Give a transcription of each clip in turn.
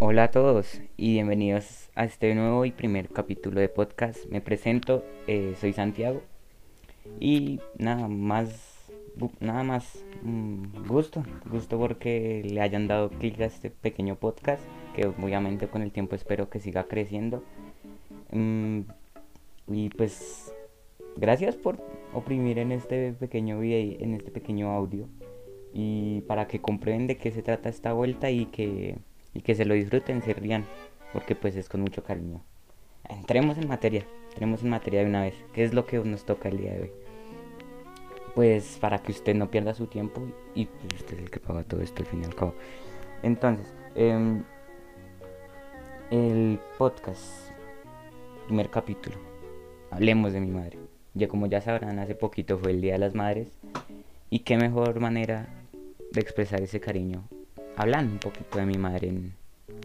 Hola a todos y bienvenidos a este nuevo y primer capítulo de podcast. Me presento, eh, soy Santiago y nada más, nada más mm, gusto, gusto porque le hayan dado clic a este pequeño podcast que obviamente con el tiempo espero que siga creciendo. Mm, y pues gracias por oprimir en este pequeño video, en este pequeño audio y para que comprueben de qué se trata esta vuelta y que y que se lo disfruten, se rían, porque pues es con mucho cariño. Entremos en materia, entremos en materia de una vez, ¿qué es lo que nos toca el día de hoy? Pues para que usted no pierda su tiempo y pues, usted es el que paga todo esto al fin y al cabo. Entonces, em, el podcast, primer capítulo, hablemos de mi madre. Ya como ya sabrán, hace poquito fue el Día de las Madres y qué mejor manera de expresar ese cariño hablando un poquito de mi madre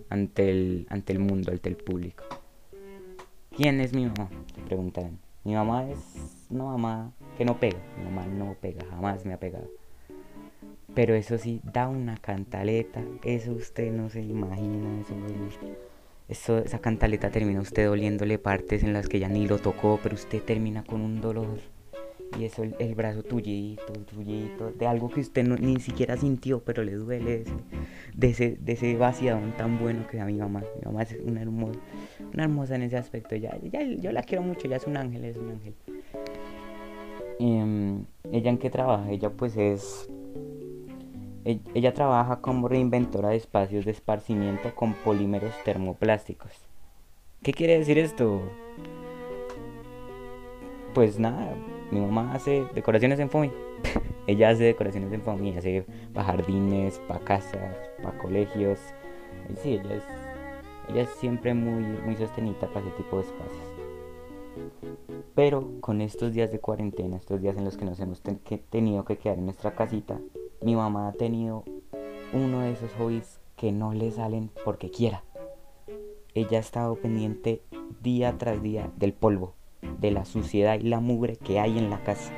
ante, el, ante el mundo, ante el público. ¿Quién es mi mamá? Te preguntarán. Mi mamá es una mamá que no pega. Mi mamá no pega, jamás me ha pegado. Pero eso sí, da una cantaleta. Eso usted no se imagina. Eso, eso, esa cantaleta termina usted doliéndole partes en las que ya ni lo tocó, pero usted termina con un dolor y eso el, brazo tuyito, tuyito, de algo que usted ni siquiera sintió, pero le duele de ese, de ese vaciadón tan bueno que da mi mamá. Mi mamá es una hermosa, una hermosa en ese aspecto. Ya, ya, yo la quiero mucho, ya es un ángel, es un ángel. Em, ¿Ella en qué trabaja? Ella pues es... E, ella trabaja como reinventora de espacios de esparcimiento con polímeros termoplásticos. ¿Qué quiere decir esto? Pues nada, mi mamá hace decoraciones en FOMI. Ella hace decoraciones en FOMI, hace para jardines, para casas, para colegios. sí, ella es, ella es siempre muy, muy sostenida para ese tipo de espacios. Pero con estos días de cuarentena, estos días en los que nos hemos tenido que quedar en nuestra casita, mi mamá ha tenido uno de esos hobbies que no le salen porque quiera. Ella ha estado pendiente día tras día del polvo de la suciedad y la mugre que hay en la casa.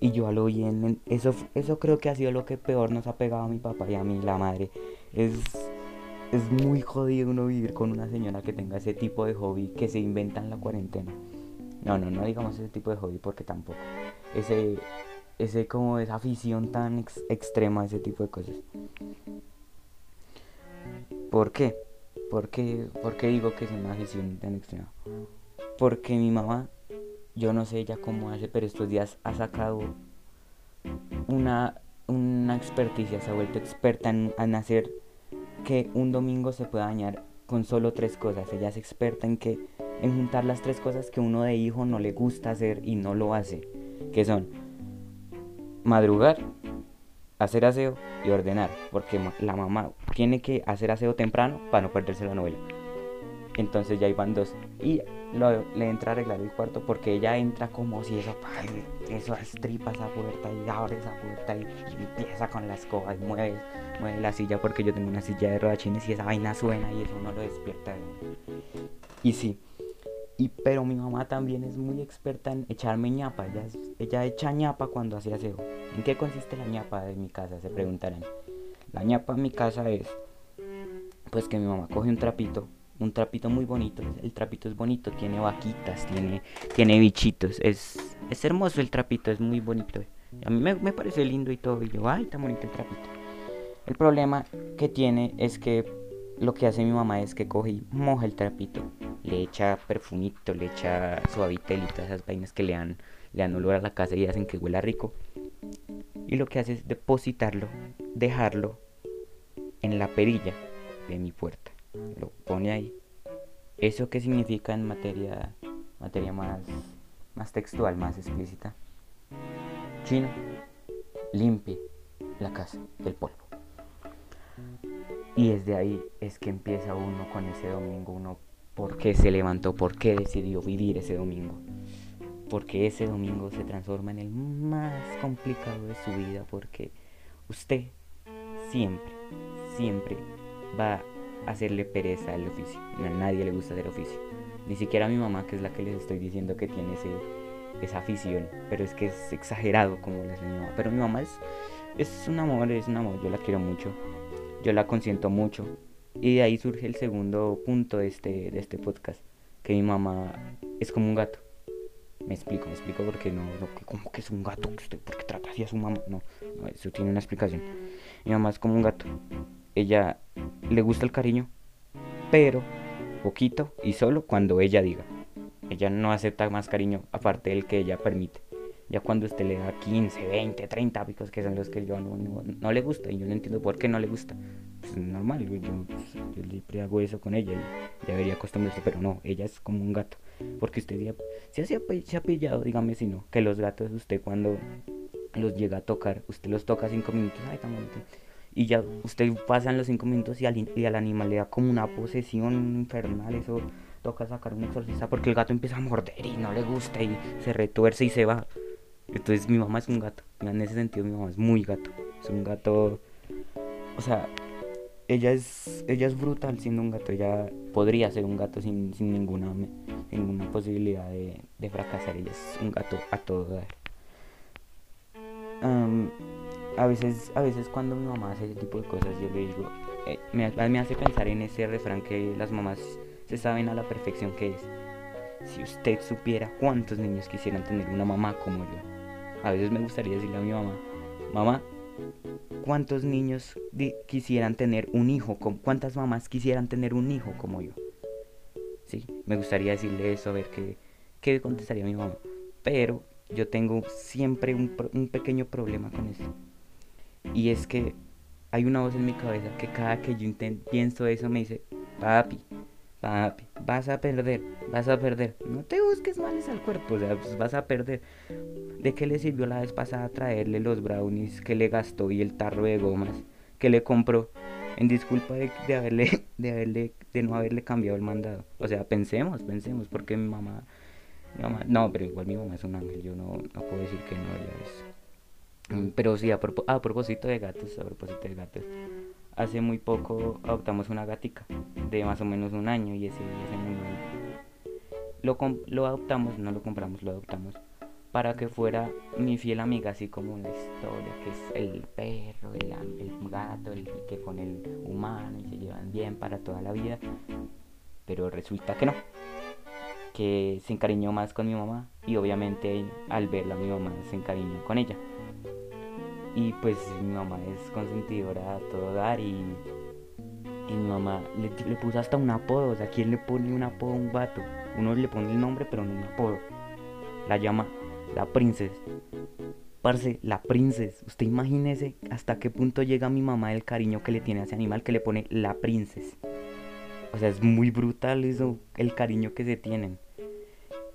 Y yo lo oí en, eso, eso creo que ha sido lo que peor nos ha pegado a mi papá y a mí, la madre. Es, es muy jodido uno vivir con una señora que tenga ese tipo de hobby que se inventa en la cuarentena. No, no, no digamos ese tipo de hobby porque tampoco. Ese, ese como esa afición tan extrema a ese tipo de cosas. ¿Por qué? ¿Por qué, ¿Por qué digo que es una afición tan extrema? Porque mi mamá, yo no sé ya cómo hace, pero estos días ha sacado una, una experticia, se ha vuelto experta en, hacer que un domingo se pueda dañar con solo tres cosas. Ella es experta en que en juntar las tres cosas que uno de hijo no le gusta hacer y no lo hace, que son madrugar, hacer aseo y ordenar, porque la mamá tiene que hacer aseo temprano para no perderse la novela. Entonces ya iban dos. Y le entra a arreglar el cuarto porque ella entra como si eso, eso estripa esa puerta y abre esa puerta y, empieza con la escoba y mueve, mueve la silla porque yo tengo una silla de rodachines y esa vaina suena y eso no lo despierta. Y sí. Y, pero mi mamá también es muy experta en echarme ñapa. Ella, ella echa ñapa cuando hace aseo. ¿En qué consiste la ñapa de mi casa? Se preguntarán. La ñapa en mi casa es, pues que mi mamá coge un trapito un trapito muy bonito. El trapito es bonito, tiene vaquitas, tiene, tiene bichitos. Es, es hermoso el trapito, es muy bonito. A mí me, parece lindo y todo. Y yo, ay, está bonito el trapito. El problema que tiene es que lo que hace mi mamá es que coge y moja el trapito. Le echa perfumito, le echa suavitel y esas vainas que le dan, le dan olor a la casa y hacen que huela rico. Y lo que hace es depositarlo, dejarlo en la perilla de mi puerta pone ahí. ¿Eso qué significa en materia, materia más, más textual, más explícita? Chino, limpie la casa del polvo. Y desde ahí es que empieza uno con ese domingo, uno por qué se levantó, por qué decidió vivir ese domingo. Porque ese domingo se transforma en el más complicado de su vida, porque usted siempre, siempre va hacerle pereza al oficio. A nadie le gusta hacer oficio. Ni siquiera a mi mamá, que es la que les estoy diciendo que tiene ese, esa afición. Pero es que es exagerado como la mi mamá. Pero mi mamá es, es un amor, es un amor. Yo la quiero mucho. Yo la consiento mucho. Y de ahí surge el segundo punto de este, de este podcast, que mi mamá es como un gato. Me explico, me explico porque no, no como que es un gato, usted porque trata así a su mamá. No, no, eso tiene una explicación. Mi mamá es como un gato. Ella le gusta el cariño, pero poquito y solo cuando ella diga. Ella no acepta más cariño aparte del que ella permite. Ya cuando usted le da 15, 20, 30 picos, que son los que yo no, no, le gusta, y yo no entiendo por qué no le gusta. Pues normal, yo, yo, siempre hago eso con ella debería acostumbrarse, pero no, ella es como un gato. Porque usted ya, se, se ha pillado, dígame si no, que los gatos usted cuando los llega a tocar, usted los toca 5 minutos, ay, tan bonito. Y ya usted pasa en los 5 minutos y al, y al animal le da como una posesión infernal, eso toca sacar un exorcista porque el gato empieza a morder y no le gusta y se retuerce y se va. Entonces mi mamá es un gato. En ese sentido mi mamá es muy gato. Es un gato... O sea, ella es, ella es brutal siendo un gato. Ella podría ser un gato sin, ninguna, ninguna posibilidad de, fracasar. Ella es un gato a todo dar. A, veces, a veces cuando mi mamá hace ese tipo de cosas yo le digo... Eh, me, me hace pensar en ese refrán que las mamás se saben a la perfección que es. Si usted supiera cuántos niños quisieran tener una mamá como yo. A veces me gustaría decirle a mi mamá, mamá, ¿cuántos niños quisieran tener un hijo? ¿Cuántas mamás quisieran tener un hijo como yo? Sí, me gustaría decirle eso, a ver qué, qué contestaría mi mamá. Pero yo tengo siempre un, un pequeño problema con eso. Y es que hay una voz en mi cabeza que cada que yo pienso eso me dice, papi, papi, vas a perder, vas a perder. No te busques males al cuerpo, o sea, pues vas a perder. ¿De qué le sirvió la vez pasada traerle los brownies que le gastó y el tarro de gomas que le compró? En disculpa de, haberle, de haberle, de no haberle cambiado el mandado. O sea, pensemos, pensemos, porque mi mamá, mi mamá, no, pero igual mi mamá es un ángel, yo no, no puedo decir que no, ella es. Mm, pero sí, a, a propósito de gatos, a propósito de gatos hace muy poco adoptamos una gatica de más o menos un año y ese, lo, lo adoptamos, no lo compramos, lo adoptamos para que fuera mi fiel amiga, así como la historia, que es el perro, el, el gato, el que con el humano y se llevan bien para toda la vida. Pero resulta que no, que se encariñó más con mi mamá y obviamente al verla mi mamá se encariñó con ella. Y pues mi mamá es consentidora a todo dar y, y mi mamá le, le, puso hasta un apodo. O sea, ¿quién le pone un apodo a un vato? Uno le pone el nombre, pero no un apodo. La llama la princesa. Parce, la princesa. Usted imagínese hasta qué punto llega mi mamá el cariño que le tiene a ese animal que le pone la princesa. O sea, es muy brutal eso, el cariño que se tienen.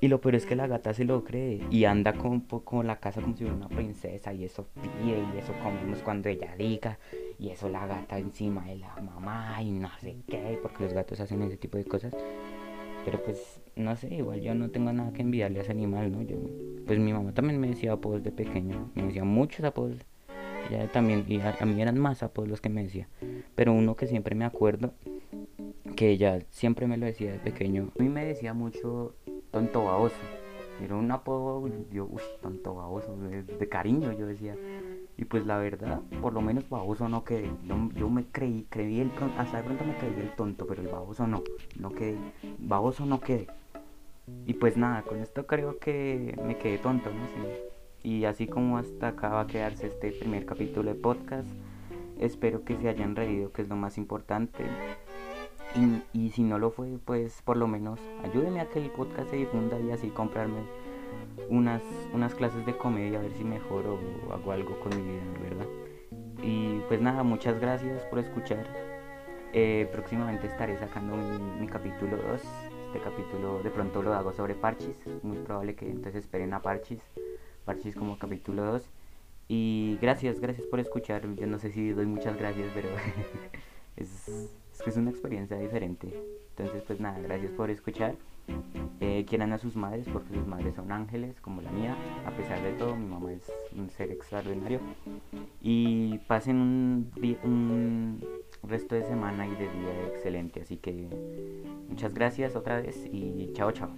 Y lo peor es que la gata se lo cree y anda con, con la casa como si fuera una princesa y eso pide y eso comemos cuando ella diga y eso la gata encima de la mamá y no sé qué, porque los gatos hacen ese tipo de cosas. Pero pues no sé, igual yo no tengo nada que enviarle a ese animal, ¿no? Yo, pues mi mamá también me decía apodos de pequeño, me decía muchos apodos. Ya también, y a, a mí eran más apodos los que me decía. Pero uno que siempre me acuerdo, que ella siempre me lo decía de pequeño, a mí me decía mucho tonto baboso. Era un apodo, yo, uy, tonto baboso, de, cariño, yo decía. Y pues la verdad, por lo menos baboso no quedé. Yo, me creí, creí el hasta de pronto me creí el tonto, pero el baboso no, no quedé. Baboso no quedé. Y pues nada, con esto creo que me quedé tonto, ¿no? Y así como hasta acá va a quedarse este primer capítulo de podcast. Espero que se hayan reído, que es lo más importante. Y, si no lo fue, pues por lo menos ayúdeme a que el podcast se difunda y así comprarme unas, unas clases de comedia a ver si mejoro o hago algo con mi vida, ¿verdad? Y pues nada, muchas gracias por escuchar. Eh, próximamente estaré sacando mi, capítulo 2. Este capítulo de pronto lo hago sobre Parchis. Muy probable que entonces esperen a Parchis. Parchis como capítulo 2. Y gracias, gracias por escuchar. Yo no sé si doy muchas gracias, pero es es que es una experiencia diferente. Entonces, pues nada, gracias por escuchar. Eh, quieran a sus madres porque sus madres son ángeles como la mía. A pesar de todo, mi mamá es un ser extraordinario. Y pasen un, un resto de semana y de día excelente. Así que muchas gracias otra vez y chao, chao.